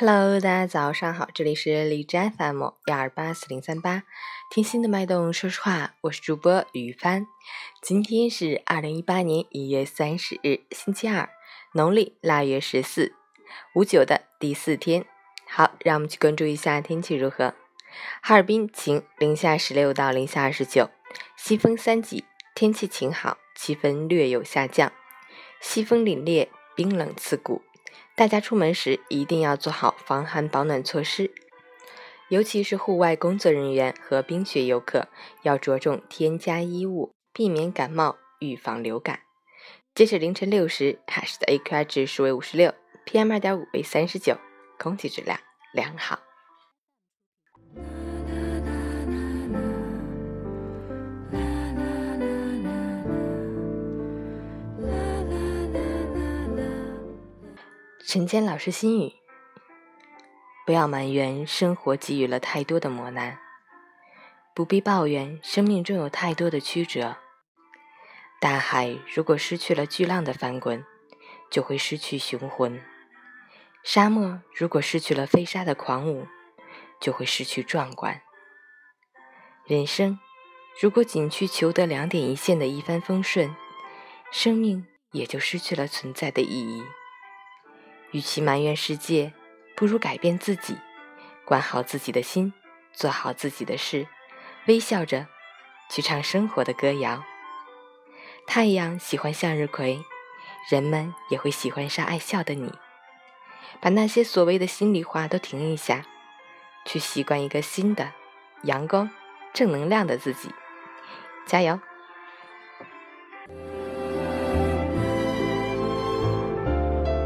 Hello，大家早上好，这里是荔枝 FM 幺二八四零三八，听心的脉动，说实话，我是主播雨帆。今天是二零一八年一月三十日，星期二，农历腊月十四，五九的第四天。好，让我们去关注一下天气如何。哈尔滨晴，零下十六到零下二十九，西风三级，天气晴好，气温略有下降，西风凛冽，冰冷刺骨。大家出门时一定要做好防寒保暖措施，尤其是户外工作人员和冰雪游客，要着重添加衣物，避免感冒，预防流感。截止凌晨六时，海市的 AQI 指数为五十六，PM 二点五为三十九，空气质量良好。陈坚老师心语：不要埋怨生活给予了太多的磨难，不必抱怨生命中有太多的曲折。大海如果失去了巨浪的翻滚，就会失去雄浑；沙漠如果失去了飞沙的狂舞，就会失去壮观。人生如果仅去求得两点一线的一帆风顺，生命也就失去了存在的意义。与其埋怨世界，不如改变自己，管好自己的心，做好自己的事，微笑着去唱生活的歌谣。太阳喜欢向日葵，人们也会喜欢上爱笑的你。把那些所谓的心里话都停一下，去习惯一个新的阳光、正能量的自己。加油！